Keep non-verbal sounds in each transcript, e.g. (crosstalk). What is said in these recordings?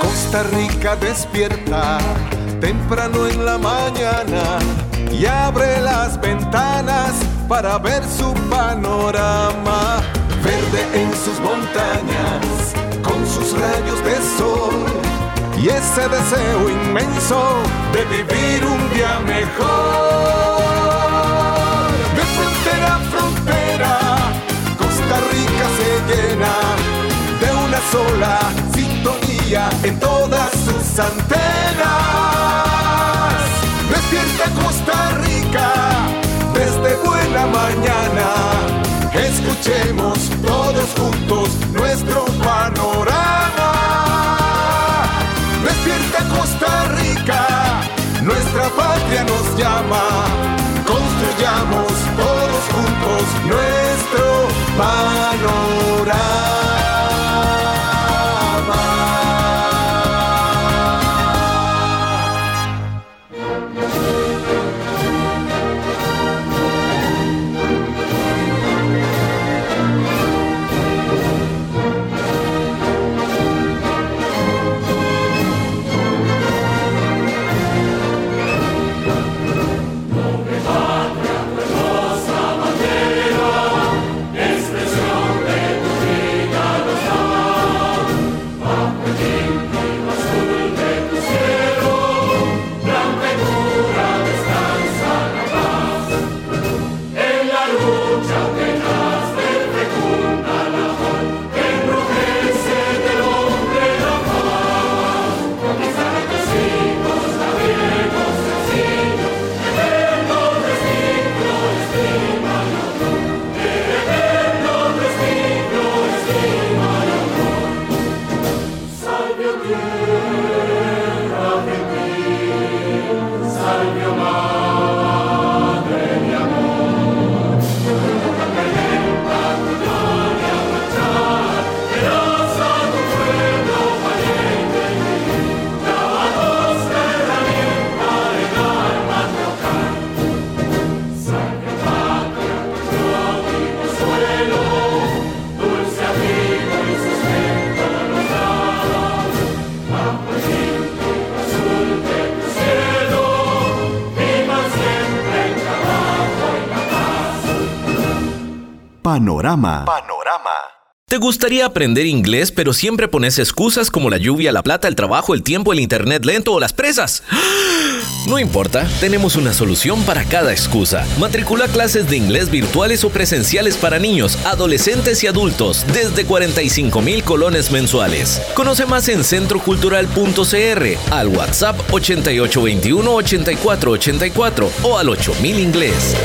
Costa Rica despierta temprano en la mañana y abre las ventanas para ver su panorama. Verde en sus montañas, con sus rayos de sol y ese deseo inmenso de vivir un día mejor. De frontera a frontera, Costa Rica se llena sola sintonía en todas sus antenas. Despierta Costa Rica desde buena mañana. Escuchemos todos juntos nuestro panorama. Despierta Costa Rica, nuestra patria nos llama. Construyamos todos juntos nuestro panorama. Panorama. Panorama. ¿Te gustaría aprender inglés pero siempre pones excusas como la lluvia, la plata, el trabajo, el tiempo, el internet lento o las presas? (gasps) No importa, tenemos una solución para cada excusa. Matricula clases de inglés virtuales o presenciales para niños, adolescentes y adultos desde 45 mil colones mensuales. Conoce más en centrocultural.cr, al WhatsApp 8821 8484 o al 8000 inglés.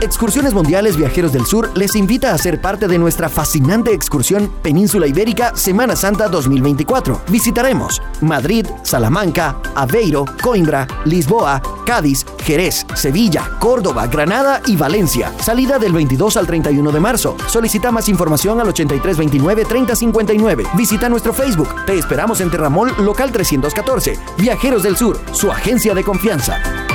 Excursiones Mundiales Viajeros del Sur les invita a ser parte de nuestra fascinante excursión Península Ibérica Semana Santa 2024. Visitaremos Madrid, Salamanca, Aveiro, Coimbra, Lisboa, Cádiz, Jerez, Sevilla, Córdoba, Granada y Valencia. Salida del 22 al 31 de marzo. Solicita más información al 8329-3059. Visita nuestro Facebook. Te esperamos en Terramol, local 314. Viajeros del Sur, su agencia de confianza.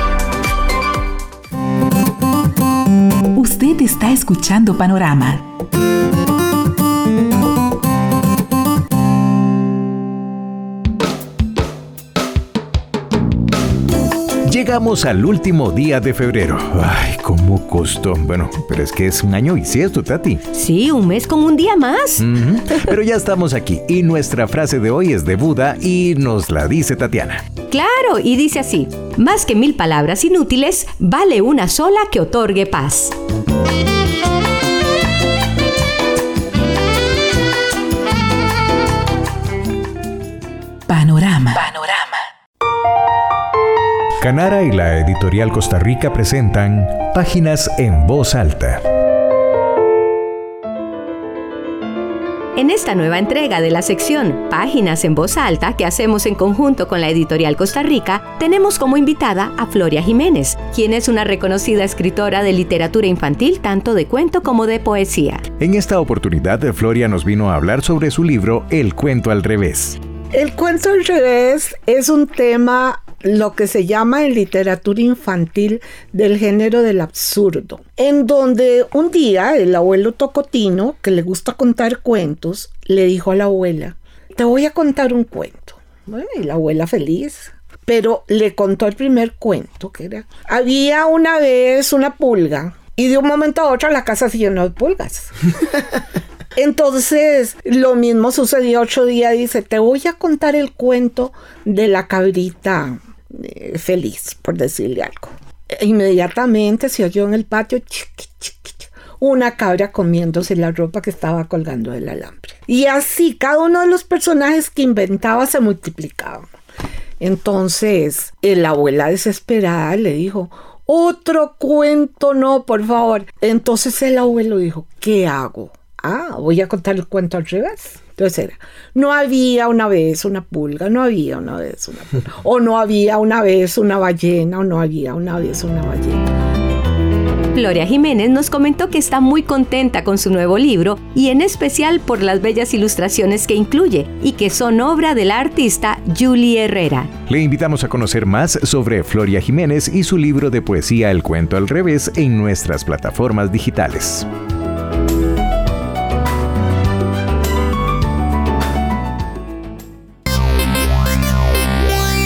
Usted está escuchando Panorama. Llegamos al último día de febrero. Ay, cómo costó. Bueno, pero es que es un año y cierto, Tati. Sí, un mes con un día más. Pero ya estamos aquí y nuestra frase de hoy es de Buda y nos la dice Tatiana. Claro, y dice así, más que mil palabras inútiles, vale una sola que otorgue paz. Panorama. Panorama. Canara y la editorial Costa Rica presentan Páginas en voz alta. En esta nueva entrega de la sección Páginas en voz alta que hacemos en conjunto con la editorial Costa Rica, tenemos como invitada a Floria Jiménez, quien es una reconocida escritora de literatura infantil tanto de cuento como de poesía. En esta oportunidad, Floria nos vino a hablar sobre su libro El cuento al revés. El cuento al revés es un tema lo que se llama en literatura infantil del género del absurdo, en donde un día el abuelo Tocotino, que le gusta contar cuentos, le dijo a la abuela, te voy a contar un cuento. y la abuela feliz, pero le contó el primer cuento, que era, había una vez una pulga y de un momento a otro la casa se llenó de pulgas. (laughs) Entonces, lo mismo sucedió ocho días. Dice, te voy a contar el cuento de la cabrita eh, feliz, por decirle algo. Inmediatamente se oyó en el patio una cabra comiéndose la ropa que estaba colgando del alambre. Y así, cada uno de los personajes que inventaba se multiplicaban. Entonces, la abuela desesperada le dijo, otro cuento, no, por favor. Entonces el abuelo dijo, ¿qué hago? Ah, voy a contar el cuento al revés. Entonces era, no había una vez una pulga, no había una vez una pulga, (laughs) o no había una vez una ballena, o no había una vez una ballena. Gloria Jiménez nos comentó que está muy contenta con su nuevo libro y en especial por las bellas ilustraciones que incluye y que son obra de la artista Julie Herrera. Le invitamos a conocer más sobre Floria Jiménez y su libro de poesía El cuento al revés en nuestras plataformas digitales.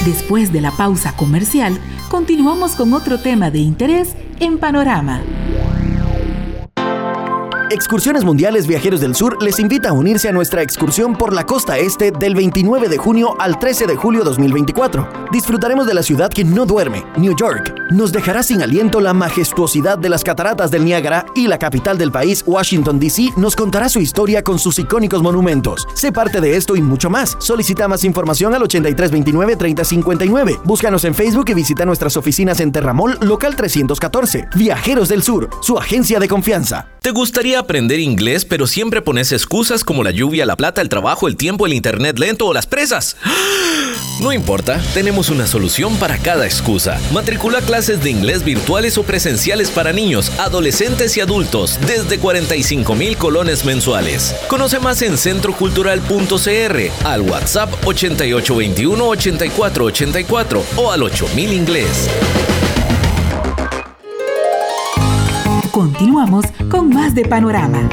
Después de la pausa comercial, continuamos con otro tema de interés en Panorama. Excursiones Mundiales Viajeros del Sur les invita a unirse a nuestra excursión por la costa este del 29 de junio al 13 de julio 2024. Disfrutaremos de la ciudad que no duerme, New York. Nos dejará sin aliento la majestuosidad de las cataratas del Niágara y la capital del país, Washington, D.C., nos contará su historia con sus icónicos monumentos. Sé parte de esto y mucho más. Solicita más información al 8329-3059. Búscanos en Facebook y visita nuestras oficinas en Terramol, local 314. Viajeros del Sur, su agencia de confianza. ¿Te gustaría aprender inglés pero siempre pones excusas como la lluvia, la plata, el trabajo, el tiempo, el internet lento o las presas? (gasps) No importa, tenemos una solución para cada excusa. Matricula clases de inglés virtuales o presenciales para niños, adolescentes y adultos desde 45 mil colones mensuales. Conoce más en centrocultural.cr, al WhatsApp 8821-8484 o al 8000 inglés. Continuamos con más de Panorama.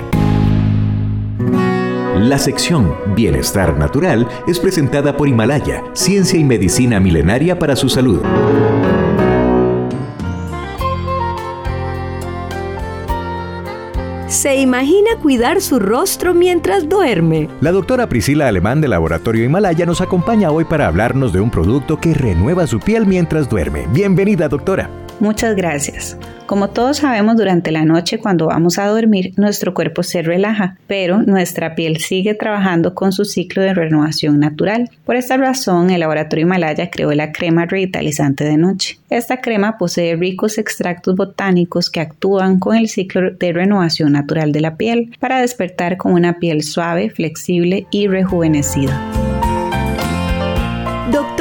La sección Bienestar Natural es presentada por Himalaya, ciencia y medicina milenaria para su salud. ¿Se imagina cuidar su rostro mientras duerme? La doctora Priscila Alemán del Laboratorio Himalaya nos acompaña hoy para hablarnos de un producto que renueva su piel mientras duerme. Bienvenida, doctora. Muchas gracias. Como todos sabemos, durante la noche cuando vamos a dormir, nuestro cuerpo se relaja, pero nuestra piel sigue trabajando con su ciclo de renovación natural. Por esta razón, el laboratorio Himalaya creó la crema revitalizante de noche. Esta crema posee ricos extractos botánicos que actúan con el ciclo de renovación natural de la piel para despertar con una piel suave, flexible y rejuvenecida.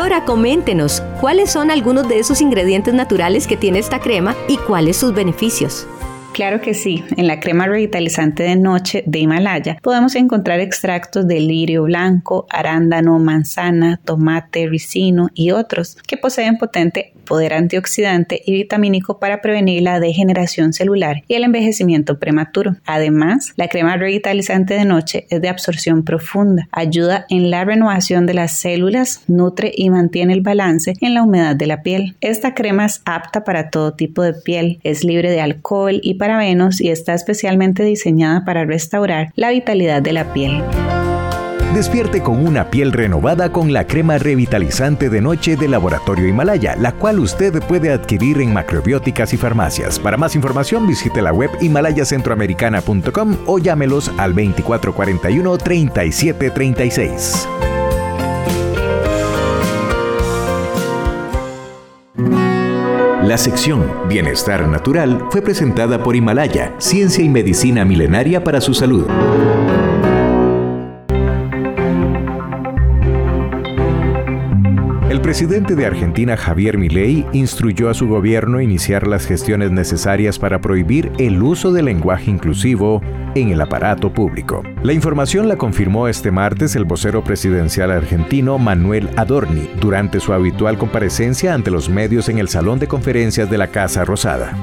Doctora, coméntenos, ¿cuáles son algunos de esos ingredientes naturales que tiene esta crema y cuáles sus beneficios? Claro que sí, en la crema revitalizante de noche de Himalaya podemos encontrar extractos de lirio blanco, arándano, manzana, tomate, ricino y otros que poseen potente poder antioxidante y vitamínico para prevenir la degeneración celular y el envejecimiento prematuro. Además, la crema revitalizante de noche es de absorción profunda, ayuda en la renovación de las células, nutre y mantiene el balance en la humedad de la piel. Esta crema es apta para todo tipo de piel, es libre de alcohol y y está especialmente diseñada para restaurar la vitalidad de la piel. Despierte con una piel renovada con la crema revitalizante de noche del Laboratorio Himalaya, la cual usted puede adquirir en macrobióticas y farmacias. Para más información visite la web himalayacentroamericana.com o llámelos al 2441 3736. La sección Bienestar Natural fue presentada por Himalaya, ciencia y medicina milenaria para su salud. Presidente de Argentina, Javier Milei, instruyó a su gobierno iniciar las gestiones necesarias para prohibir el uso del lenguaje inclusivo en el aparato público. La información la confirmó este martes el vocero presidencial argentino Manuel Adorni durante su habitual comparecencia ante los medios en el Salón de Conferencias de la Casa Rosada.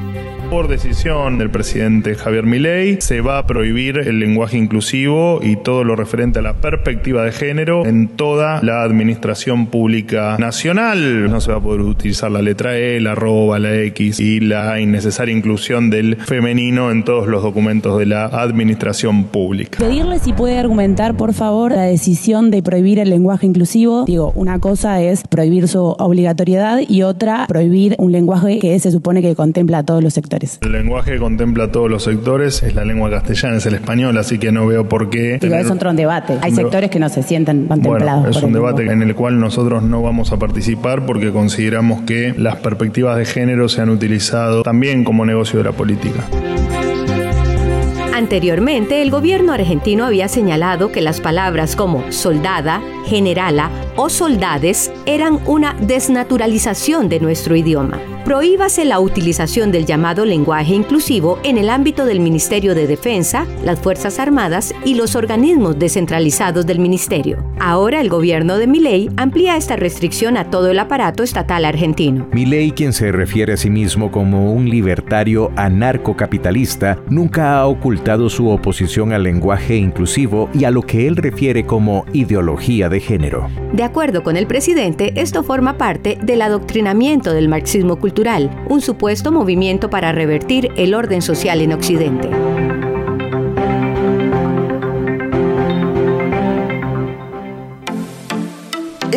Por decisión del presidente Javier Milei, se va a prohibir el lenguaje inclusivo y todo lo referente a la perspectiva de género en toda la administración pública nacional. No se va a poder utilizar la letra E, la arroba, la X y la innecesaria inclusión del femenino en todos los documentos de la administración pública. Pedirle si puede argumentar, por favor, la decisión de prohibir el lenguaje inclusivo. Digo, una cosa es prohibir su obligatoriedad y otra prohibir un lenguaje que se supone que contempla a todos los sectores. El lenguaje contempla todos los sectores es la lengua castellana, es el español, así que no veo por qué. Digo, es otro debate. Hay sectores que no se sienten contemplados. Bueno, es un debate en el cual nosotros no vamos a participar porque consideramos que las perspectivas de género se han utilizado también como negocio de la política. Anteriormente, el gobierno argentino había señalado que las palabras como soldada, generala o soldades eran una desnaturalización de nuestro idioma. Prohíbase la utilización del llamado lenguaje inclusivo en el ámbito del Ministerio de Defensa, las Fuerzas Armadas y los organismos descentralizados del Ministerio. Ahora el gobierno de Milei amplía esta restricción a todo el aparato estatal argentino. Milei, quien se refiere a sí mismo como un libertario anarcocapitalista, nunca ha ocultado su oposición al lenguaje inclusivo y a lo que él refiere como ideología de género. De acuerdo con el presidente, esto forma parte del adoctrinamiento del marxismo cultural, un supuesto movimiento para revertir el orden social en Occidente.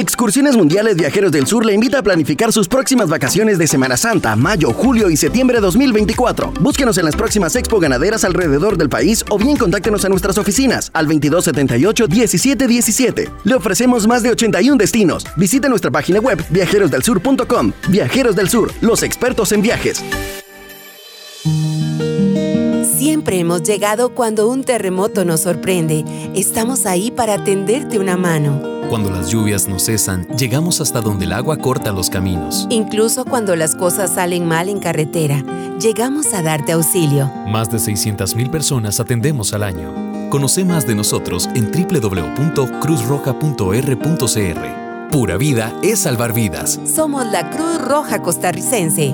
Excursiones Mundiales Viajeros del Sur le invita a planificar sus próximas vacaciones de Semana Santa, mayo, julio y septiembre de 2024. Búsquenos en las próximas expo ganaderas alrededor del país o bien contáctenos a nuestras oficinas al 2278-1717. Le ofrecemos más de 81 destinos. Visite nuestra página web viajerosdelsur.com. Viajeros del Sur, los expertos en viajes. Siempre hemos llegado cuando un terremoto nos sorprende. Estamos ahí para tenderte una mano. Cuando las lluvias no cesan, llegamos hasta donde el agua corta los caminos. Incluso cuando las cosas salen mal en carretera, llegamos a darte auxilio. Más de 600.000 personas atendemos al año. Conoce más de nosotros en www.cruzroja.r.cr. Pura vida es salvar vidas. Somos la Cruz Roja Costarricense.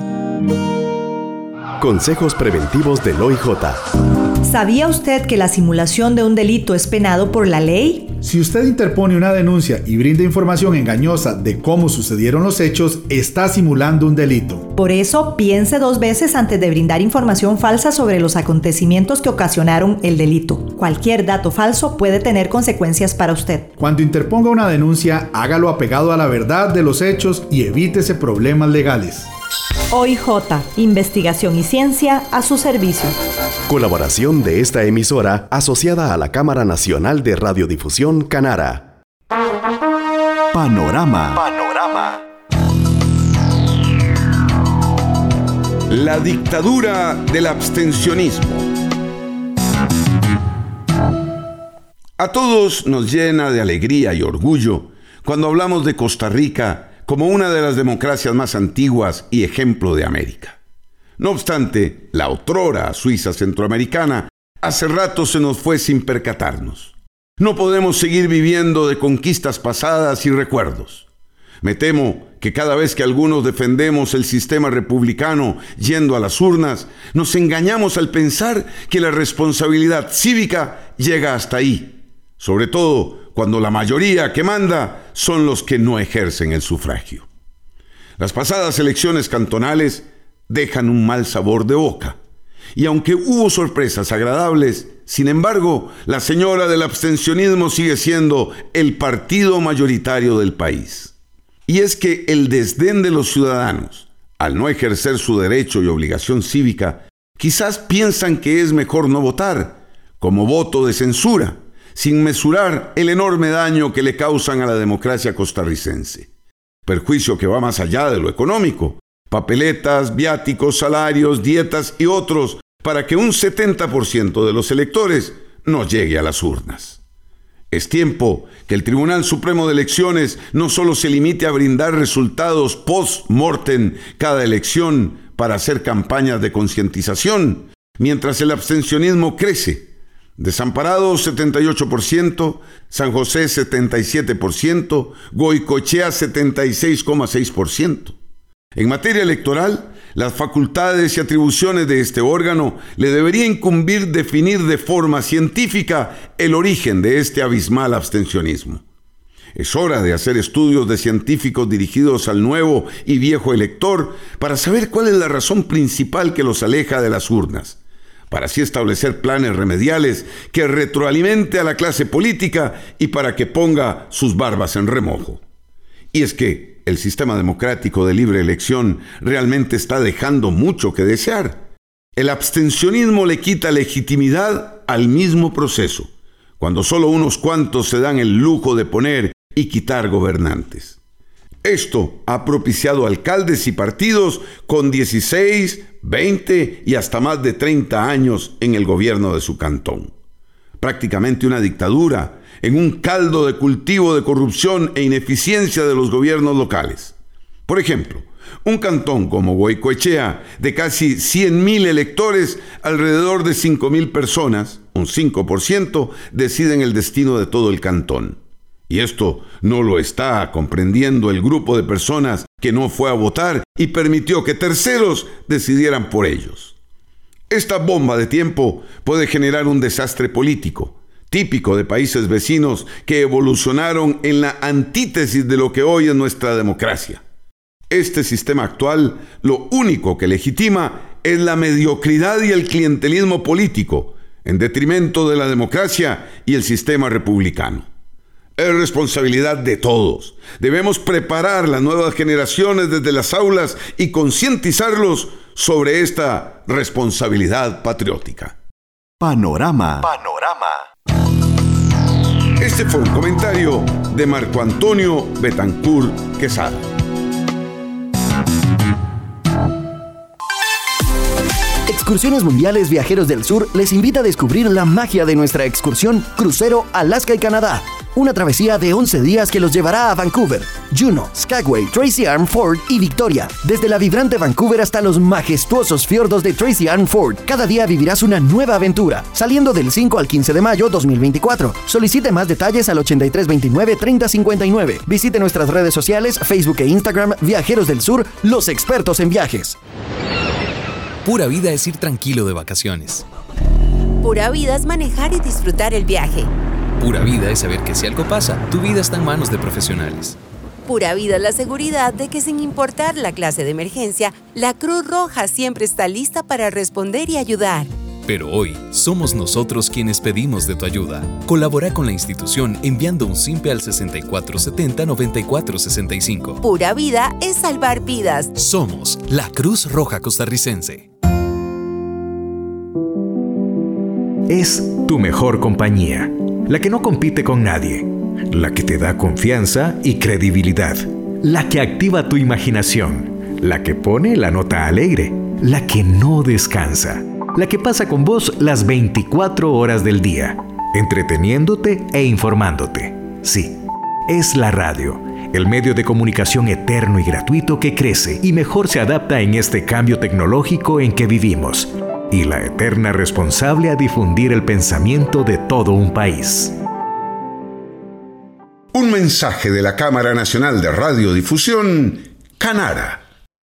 Consejos preventivos del OIJ. ¿Sabía usted que la simulación de un delito es penado por la ley? Si usted interpone una denuncia y brinda información engañosa de cómo sucedieron los hechos, está simulando un delito. Por eso, piense dos veces antes de brindar información falsa sobre los acontecimientos que ocasionaron el delito. Cualquier dato falso puede tener consecuencias para usted. Cuando interponga una denuncia, hágalo apegado a la verdad de los hechos y evítese problemas legales. OIJ, Investigación y Ciencia a su servicio. Colaboración de esta emisora asociada a la Cámara Nacional de Radiodifusión Canara. Panorama. Panorama. La dictadura del abstencionismo. A todos nos llena de alegría y orgullo cuando hablamos de Costa Rica como una de las democracias más antiguas y ejemplo de América. No obstante, la otrora Suiza centroamericana hace rato se nos fue sin percatarnos. No podemos seguir viviendo de conquistas pasadas y recuerdos. Me temo que cada vez que algunos defendemos el sistema republicano yendo a las urnas, nos engañamos al pensar que la responsabilidad cívica llega hasta ahí, sobre todo cuando la mayoría que manda son los que no ejercen el sufragio. Las pasadas elecciones cantonales dejan un mal sabor de boca. Y aunque hubo sorpresas agradables, sin embargo, la señora del abstencionismo sigue siendo el partido mayoritario del país. Y es que el desdén de los ciudadanos, al no ejercer su derecho y obligación cívica, quizás piensan que es mejor no votar, como voto de censura, sin mesurar el enorme daño que le causan a la democracia costarricense. Perjuicio que va más allá de lo económico. Papeletas, viáticos, salarios, dietas y otros para que un 70% de los electores no llegue a las urnas. Es tiempo que el Tribunal Supremo de Elecciones no solo se limite a brindar resultados post-mortem cada elección para hacer campañas de concientización, mientras el abstencionismo crece. Desamparados 78%, San José 77%, Goicochea 76,6%. En materia electoral, las facultades y atribuciones de este órgano le debería incumbir definir de forma científica el origen de este abismal abstencionismo. Es hora de hacer estudios de científicos dirigidos al nuevo y viejo elector para saber cuál es la razón principal que los aleja de las urnas, para así establecer planes remediales que retroalimente a la clase política y para que ponga sus barbas en remojo. Y es que el sistema democrático de libre elección realmente está dejando mucho que desear. El abstencionismo le quita legitimidad al mismo proceso, cuando solo unos cuantos se dan el lujo de poner y quitar gobernantes. Esto ha propiciado alcaldes y partidos con 16, 20 y hasta más de 30 años en el gobierno de su cantón. Prácticamente una dictadura en un caldo de cultivo de corrupción e ineficiencia de los gobiernos locales. Por ejemplo, un cantón como Goicoechea, de casi 100.000 electores, alrededor de 5.000 personas, un 5%, deciden el destino de todo el cantón. Y esto no lo está comprendiendo el grupo de personas que no fue a votar y permitió que terceros decidieran por ellos. Esta bomba de tiempo puede generar un desastre político, típico de países vecinos que evolucionaron en la antítesis de lo que hoy es nuestra democracia. Este sistema actual lo único que legitima es la mediocridad y el clientelismo político, en detrimento de la democracia y el sistema republicano. Es responsabilidad de todos. Debemos preparar las nuevas generaciones desde las aulas y concientizarlos sobre esta responsabilidad patriótica. Panorama. Panorama. Este fue un comentario de Marco Antonio Betancourt Quesada. Excursiones Mundiales Viajeros del Sur les invita a descubrir la magia de nuestra excursión Crucero Alaska y Canadá una travesía de 11 días que los llevará a Vancouver, Juneau, Skagway, Tracy Arm Ford y Victoria. Desde la vibrante Vancouver hasta los majestuosos fiordos de Tracy Arm Ford, cada día vivirás una nueva aventura, saliendo del 5 al 15 de mayo 2024. Solicite más detalles al 8329-3059. Visite nuestras redes sociales, Facebook e Instagram, Viajeros del Sur, los expertos en viajes. Pura vida es ir tranquilo de vacaciones. Pura vida es manejar y disfrutar el viaje. Pura vida es saber que si algo pasa, tu vida está en manos de profesionales. Pura vida es la seguridad de que sin importar la clase de emergencia, la Cruz Roja siempre está lista para responder y ayudar. Pero hoy somos nosotros quienes pedimos de tu ayuda. Colabora con la institución enviando un simple al 6470-9465. Pura vida es salvar vidas. Somos la Cruz Roja Costarricense. Es tu mejor compañía la que no compite con nadie, la que te da confianza y credibilidad, la que activa tu imaginación, la que pone la nota alegre, la que no descansa, la que pasa con vos las 24 horas del día, entreteniéndote e informándote. Sí, es la radio, el medio de comunicación eterno y gratuito que crece y mejor se adapta en este cambio tecnológico en que vivimos y la eterna responsable a difundir el pensamiento de todo un país. Un mensaje de la Cámara Nacional de Radiodifusión, Canara.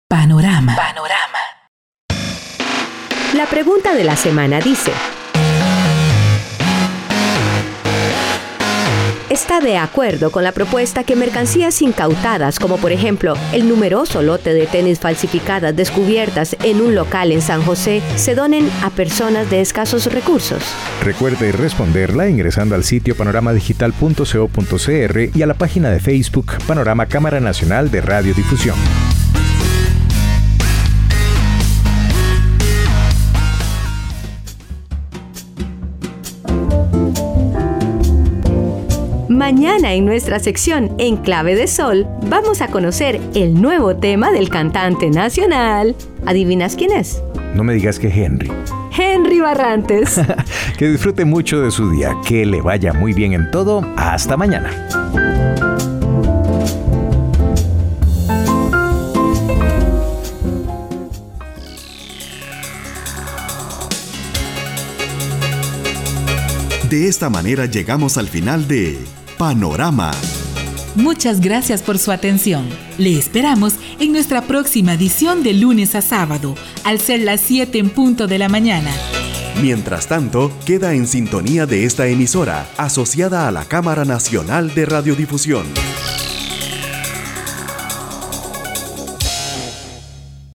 Panorama. Panorama. La pregunta de la semana dice, está de acuerdo con la propuesta que mercancías incautadas, como por ejemplo el numeroso lote de tenis falsificadas descubiertas en un local en San José, se donen a personas de escasos recursos. Recuerde responderla ingresando al sitio panoramadigital.co.cr y a la página de Facebook Panorama Cámara Nacional de Radiodifusión. Mañana en nuestra sección En Clave de Sol vamos a conocer el nuevo tema del cantante nacional. ¿Adivinas quién es? No me digas que Henry. Henry Barrantes. (laughs) que disfrute mucho de su día, que le vaya muy bien en todo. Hasta mañana. De esta manera llegamos al final de Panorama. Muchas gracias por su atención. Le esperamos en nuestra próxima edición de lunes a sábado, al ser las 7 en punto de la mañana. Mientras tanto, queda en sintonía de esta emisora, asociada a la Cámara Nacional de Radiodifusión.